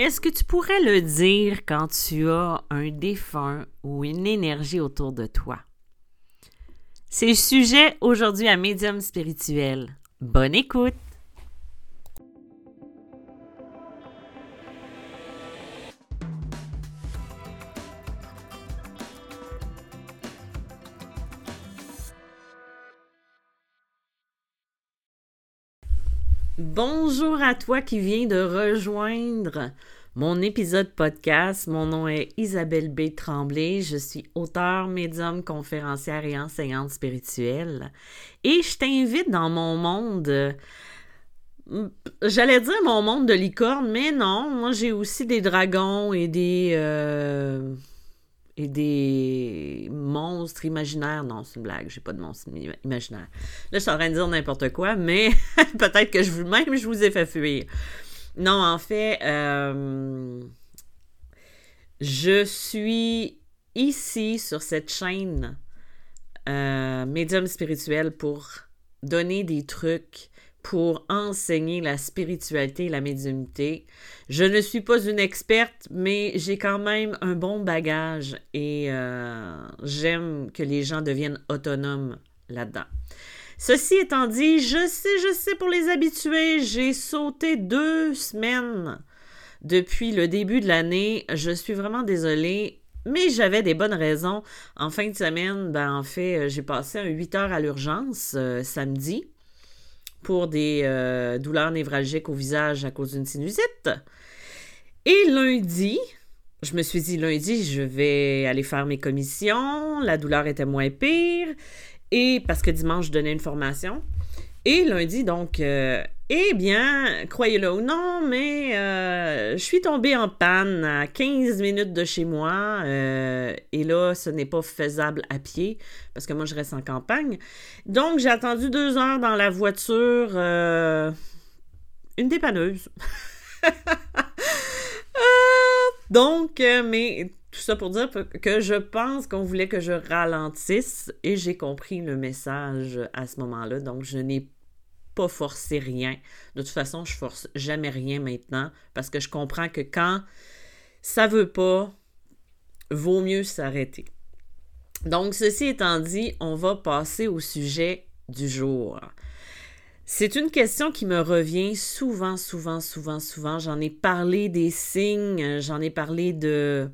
est-ce que tu pourrais le dire quand tu as un défunt ou une énergie autour de toi? C'est le sujet aujourd'hui à Médium spirituel. Bonne écoute! Bonjour à toi qui viens de rejoindre mon épisode podcast. Mon nom est Isabelle B. Tremblay. Je suis auteure, médium, conférencière et enseignante spirituelle. Et je t'invite dans mon monde. J'allais dire mon monde de licorne, mais non, moi j'ai aussi des dragons et des. Euh, et des monstres imaginaires. Non, c'est une blague, j'ai pas de monstres imaginaires. Là, je suis en train de dire n'importe quoi, mais peut-être que je même je vous ai fait fuir. Non, en fait, euh, je suis ici sur cette chaîne euh, médium spirituel pour donner des trucs pour enseigner la spiritualité et la médiumnité. Je ne suis pas une experte, mais j'ai quand même un bon bagage et euh, j'aime que les gens deviennent autonomes là-dedans. Ceci étant dit, je sais, je sais pour les habitués, j'ai sauté deux semaines depuis le début de l'année. Je suis vraiment désolée, mais j'avais des bonnes raisons. En fin de semaine, ben, en fait, j'ai passé un 8 heures à l'urgence samedi pour des euh, douleurs névralgiques au visage à cause d'une sinusite. Et lundi, je me suis dit lundi, je vais aller faire mes commissions, la douleur était moins pire, et parce que dimanche, je donnais une formation. Et lundi, donc, euh, eh bien, croyez-le ou non, mais euh, je suis tombée en panne à 15 minutes de chez moi. Euh, et là, ce n'est pas faisable à pied parce que moi, je reste en campagne. Donc, j'ai attendu deux heures dans la voiture. une dépanneuse. donc, mais tout ça pour dire que je pense qu'on voulait que je ralentisse et j'ai compris le message à ce moment-là. Donc, je n'ai forcer rien. De toute façon, je force jamais rien maintenant parce que je comprends que quand ça veut pas, vaut mieux s'arrêter. Donc, ceci étant dit, on va passer au sujet du jour. C'est une question qui me revient souvent, souvent, souvent, souvent. J'en ai parlé des signes, j'en ai parlé de,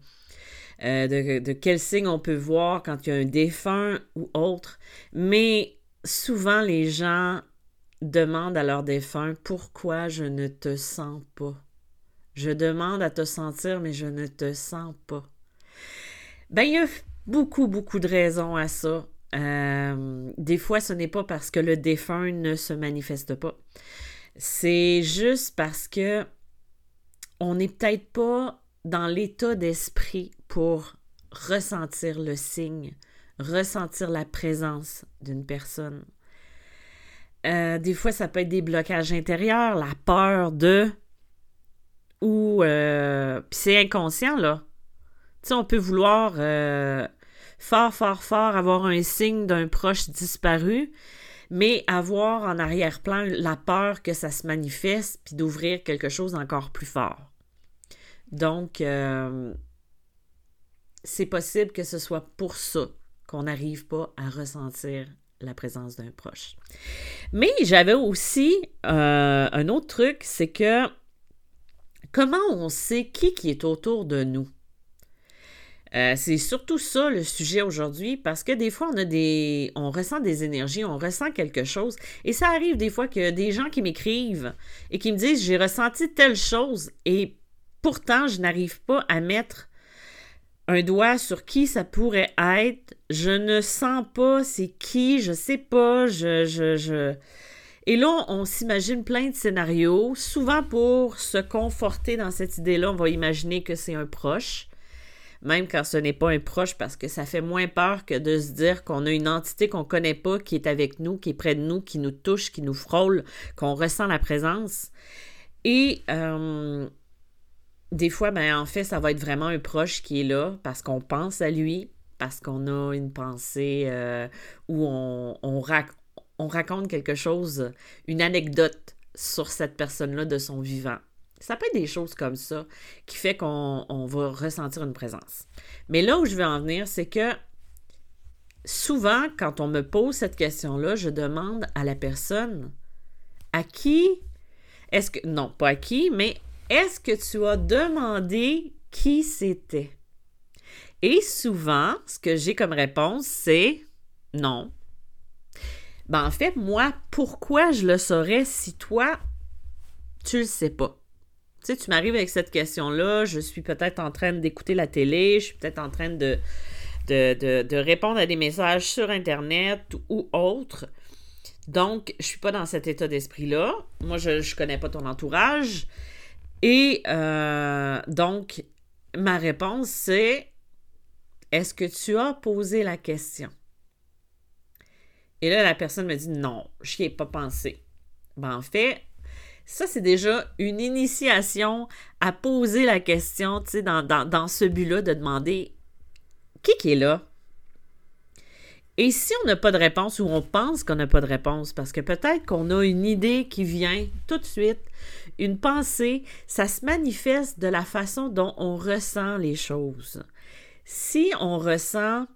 euh, de, de quels signes on peut voir quand il y a un défunt ou autre. Mais souvent, les gens demande à leur défunt pourquoi je ne te sens pas. Je demande à te sentir, mais je ne te sens pas. Ben, il y a beaucoup, beaucoup de raisons à ça. Euh, des fois, ce n'est pas parce que le défunt ne se manifeste pas. C'est juste parce que on n'est peut-être pas dans l'état d'esprit pour ressentir le signe, ressentir la présence d'une personne. Euh, des fois, ça peut être des blocages intérieurs, la peur de. Ou. Euh, puis c'est inconscient, là. Tu sais, on peut vouloir euh, fort, fort, fort avoir un signe d'un proche disparu, mais avoir en arrière-plan la peur que ça se manifeste, puis d'ouvrir quelque chose encore plus fort. Donc, c'est possible que ce soit pour ça qu'on n'arrive pas à ressentir la présence d'un proche. Mais j'avais aussi euh, un autre truc, c'est que comment on sait qui, qui est autour de nous? Euh, c'est surtout ça le sujet aujourd'hui parce que des fois on a des on ressent des énergies, on ressent quelque chose et ça arrive des fois que des gens qui m'écrivent et qui me disent j'ai ressenti telle chose et pourtant je n'arrive pas à mettre un doigt sur qui ça pourrait être. Je ne sens pas c'est qui, je sais pas, je, je, je... Et là, on s'imagine plein de scénarios. Souvent, pour se conforter dans cette idée-là, on va imaginer que c'est un proche, même quand ce n'est pas un proche, parce que ça fait moins peur que de se dire qu'on a une entité qu'on ne connaît pas, qui est avec nous, qui est près de nous, qui nous touche, qui nous frôle, qu'on ressent la présence. Et euh, des fois, ben, en fait, ça va être vraiment un proche qui est là parce qu'on pense à lui, parce qu'on a une pensée euh, où on, on, raconte quelque chose, une anecdote sur cette personne-là de son vivant. Ça peut être des choses comme ça qui fait qu'on va ressentir une présence. Mais là où je veux en venir, c'est que souvent, quand on me pose cette question-là, je demande à la personne à qui est-ce que. Non, pas à qui, mais est-ce que tu as demandé qui c'était? Et souvent, ce que j'ai comme réponse, c'est non. Ben, en fait, moi, pourquoi je le saurais si toi, tu le sais pas? Tu sais, tu m'arrives avec cette question-là, je suis peut-être en train d'écouter la télé, je suis peut-être en train de, répondre à des messages sur Internet ou autre. Donc, je suis pas dans cet état d'esprit-là. Moi, je ne connais pas ton entourage. Et euh, donc, ma réponse, c'est est-ce que tu as posé la question? Et là, la personne me dit non, je n'y ai pas pensé. Ben, en fait, ça, c'est déjà une initiation à poser la question, tu sais, dans, ce but-là, de demander qui est là? Et si on n'a pas de réponse ou on pense qu'on n'a pas de réponse, parce que peut-être qu'on a une idée qui vient tout de suite, une pensée, ça se manifeste de la façon dont on ressent les choses. Si on ressent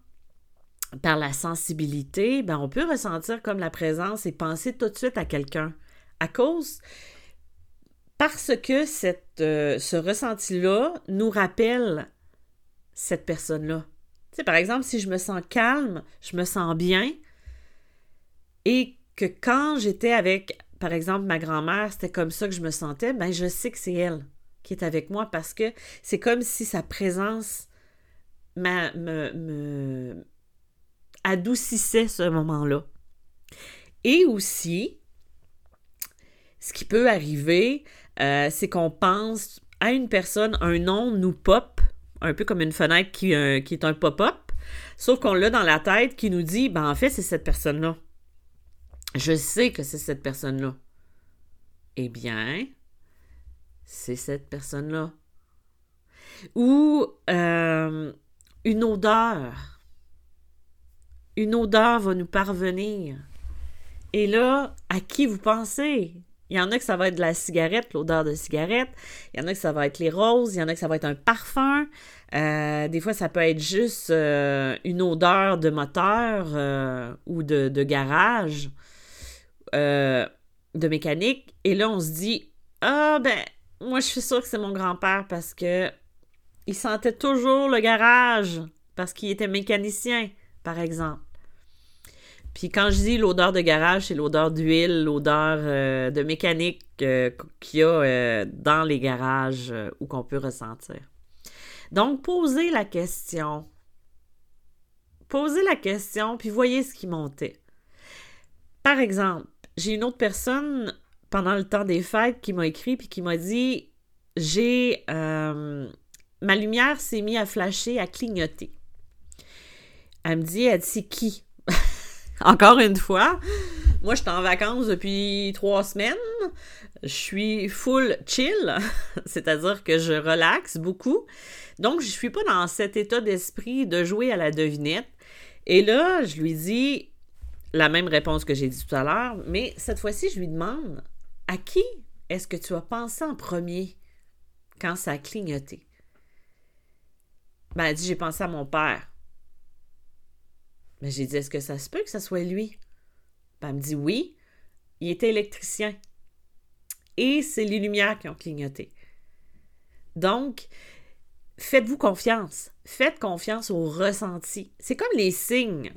par la sensibilité, ben on peut ressentir comme la présence et penser tout de suite à quelqu'un. À cause, parce que euh, ce ressenti-là nous rappelle cette personne-là. Par exemple, si je me sens calme, je me sens bien, et que quand j'étais avec, par exemple, ma grand-mère, c'était comme ça que je me sentais, ben je sais que c'est elle qui est avec moi parce que c'est comme si sa présence me, adoucissait ce moment-là. Et aussi, ce qui peut arriver, euh, c'est qu'on pense à une personne, un nom nous pop, un peu comme une fenêtre qui, euh, qui est un pop-up, sauf qu'on l'a dans la tête qui nous dit, ben en fait, c'est cette personne-là. Je sais que c'est cette personne-là. Eh bien, c'est cette personne-là. Ou euh, une odeur. Une odeur va nous parvenir. Et là, à qui vous pensez? Il y en a que ça va être de la cigarette, l'odeur de cigarette. Il y en a que ça va être les roses. Il y en a que ça va être un parfum. Euh, des fois, ça peut être juste euh, une odeur de moteur ou de garage, de mécanique. Et là, on se dit Ah, ben, moi, je suis sûre que c'est mon grand-père parce que il sentait toujours le garage parce qu'il était mécanicien, par exemple. Puis quand je dis l'odeur de garage, c'est l'odeur d'huile, l'odeur euh, de mécanique euh, qu'il y a euh, dans les garages ou qu'on peut ressentir. Donc, posez la question. Posez la question, puis voyez ce qui montait. Par exemple, j'ai une autre personne pendant le temps des fêtes qui m'a écrit puis qui m'a dit j'ai ma lumière s'est mise à flasher, à clignoter. Elle me dit, elle dit qui? Encore une fois, moi, je suis en vacances depuis trois semaines. Je suis full chill, c'est-à-dire que je relaxe beaucoup. Donc, je suis pas dans cet état d'esprit de jouer à la devinette. Et là, je lui dis la même réponse que j'ai dit tout à l'heure, mais cette fois-ci, je lui demande à qui est-ce que tu as pensé en premier quand ça a clignoté? Ben, elle dit j'ai pensé à mon père. Mais j'ai dit, est-ce que ça se peut que ce soit lui? Ben, elle me dit oui. Il était électricien. Et c'est les lumières qui ont clignoté. Donc, faites-vous confiance. Faites confiance au ressenti. C'est comme les signes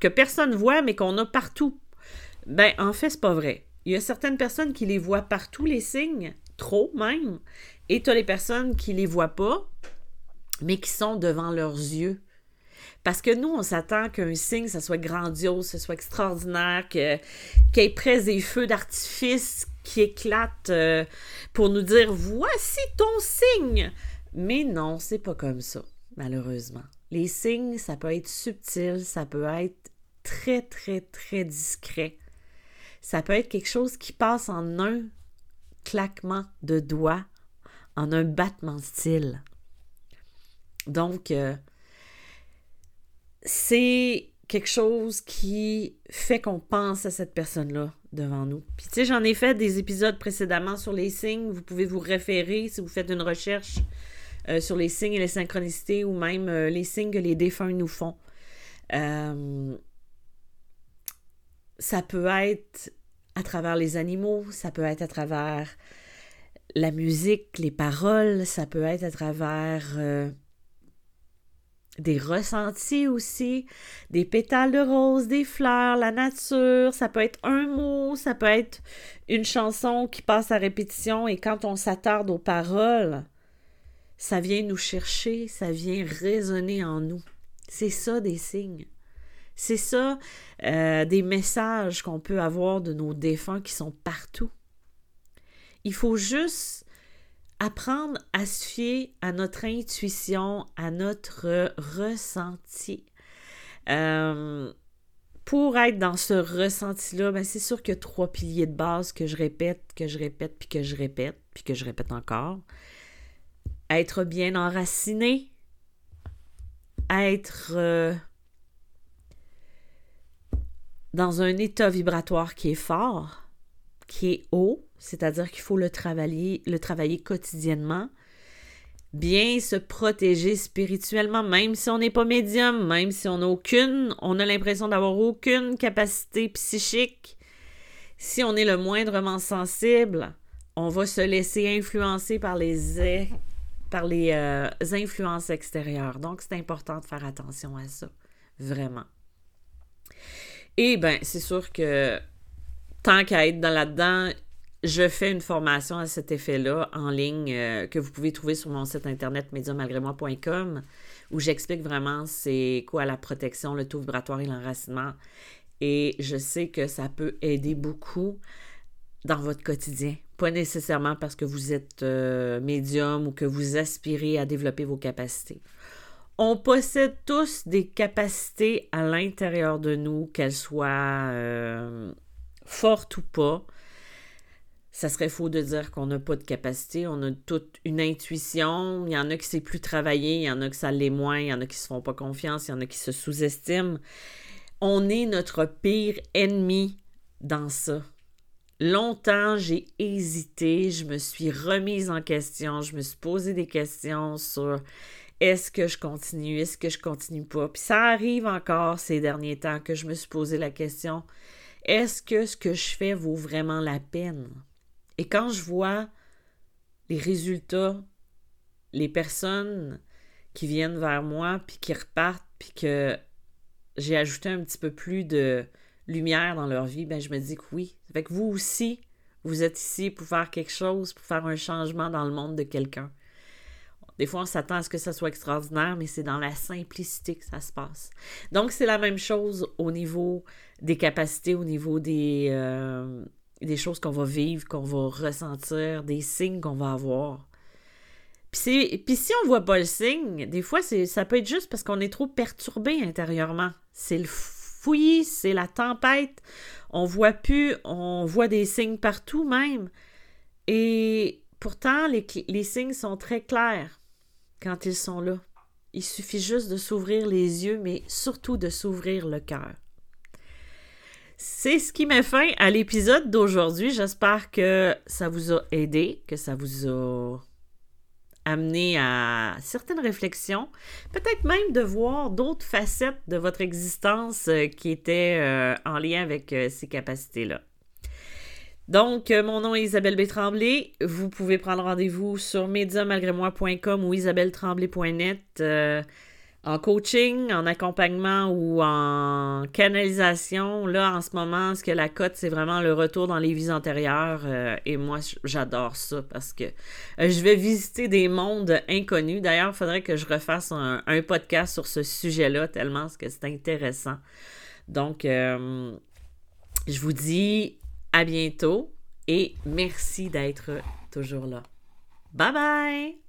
que personne voit, mais qu'on a partout. Ben, en fait, c'est pas vrai. Il y a certaines personnes qui les voient partout, les signes, trop même, et tu as les personnes qui les voient pas, mais qui sont devant leurs yeux. Parce que nous, on s'attend qu'un signe, ça soit grandiose, ça soit extraordinaire, qu'il y ait presque des feux d'artifice qui éclatent euh, pour nous dire voici ton signe. Mais non, c'est pas comme ça, malheureusement. Les signes, ça peut être subtil, ça peut être très, très, très discret. Ça peut être quelque chose qui passe en un claquement de doigts, en un battement de. Donc, euh, c'est quelque chose qui fait qu'on pense à cette personne-là devant nous. Puis tu sais, j'en ai fait des épisodes précédemment sur les signes. Vous pouvez vous référer si vous faites une recherche euh, sur les signes et les synchronicités ou même euh, les signes que les défunts nous font. Euh, ça peut être à travers les animaux, ça peut être à travers la musique, les paroles, ça peut être à travers des ressentis aussi, des pétales de rose, des fleurs, la nature, ça peut être un mot, ça peut être une chanson qui passe à répétition et quand on s'attarde aux paroles, ça vient nous chercher, ça vient résonner en nous. C'est ça des signes. C'est ça euh, des messages qu'on peut avoir de nos défunts qui sont partout. Il faut juste apprendre à se fier à notre intuition, à notre ressenti. Euh, pour être dans ce ressenti-là, ben c'est sûr qu'il y a trois piliers de base que je répète, que je répète, puis que je répète, puis que je répète encore. Être bien enraciné, être euh, dans un état vibratoire qui est fort, qui est haut, c'est-à-dire qu'il faut le travailler, le travailler quotidiennement. Bien se protéger spirituellement, même si on n'est pas médium, même si on n'a aucune, on a l'impression d'avoir aucune capacité psychique. Si on est le moindrement sensible, on va se laisser influencer par les, par les euh, influences extérieures. Donc, c'est important de faire attention à ça, vraiment. Et bien, c'est sûr que tant qu'à être dans là-dedans, je fais une formation à cet effet-là en ligne euh, que vous pouvez trouver sur mon site internet médiummalgrémoi.com où j'explique vraiment c'est quoi la protection, le taux vibratoire et l'enracinement. Et je sais que ça peut aider beaucoup dans votre quotidien. Pas nécessairement parce que vous êtes euh, médium ou que vous aspirez à développer vos capacités. On possède tous des capacités à l'intérieur de nous, qu'elles soient euh, fortes ou pas ça serait faux de dire qu'on n'a pas de capacité. On a toute une intuition. Il y en a qui c'est plus travailler, il y en a qui ça l'est moins, il y en a qui se font pas confiance, il y en a qui se sous-estiment. On est notre pire ennemi dans ça. Longtemps, j'ai hésité, je me suis remise en question, je me suis posé des questions sur est-ce que je continue, est-ce que je continue pas. Puis ça arrive encore ces derniers temps que je me suis posé la question est-ce que ce que je fais vaut vraiment la peine? Et quand je vois les résultats, les personnes qui viennent vers moi, puis qui repartent, puis que j'ai ajouté un petit peu plus de lumière dans leur vie, ben je me dis que oui. Fait que vous aussi, vous êtes ici pour faire quelque chose, pour faire un changement dans le monde de quelqu'un. Des fois, on s'attend à ce que ça soit extraordinaire, mais c'est dans la simplicité que ça se passe. Donc, c'est la même chose au niveau des capacités, au niveau des, euh, choses qu'on va vivre, qu'on va ressentir, des signes qu'on va avoir. Puis, si on voit pas le signe, des fois, ça peut être juste parce qu'on est trop perturbé intérieurement. C'est le c'est la tempête. On voit plus, on voit des signes partout même. Et pourtant, les, les signes sont très clairs quand ils sont là. Il suffit juste de s'ouvrir les yeux, mais surtout de s'ouvrir le cœur. C'est ce qui met fin à l'épisode d'aujourd'hui. J'espère que ça vous a aidé, que ça vous a amené à certaines réflexions, peut-être même de voir d'autres facettes de votre existence euh, qui étaient euh, en lien avec euh, ces capacités-là. Donc, mon nom est Isabelle B. Tremblay. Vous pouvez prendre rendez-vous sur médiamalgrémoi.com ou isabelletremblay.net en coaching, en accompagnement ou en canalisation, là, en ce moment, ce que la cote, c'est vraiment le retour dans les vies antérieures. Euh, et moi, j'adore ça parce que euh, je vais visiter des mondes inconnus. D'ailleurs, il faudrait que je refasse un, podcast sur ce sujet-là, tellement que c'est intéressant. Donc, euh, je vous dis à bientôt et merci d'être toujours là. Bye bye!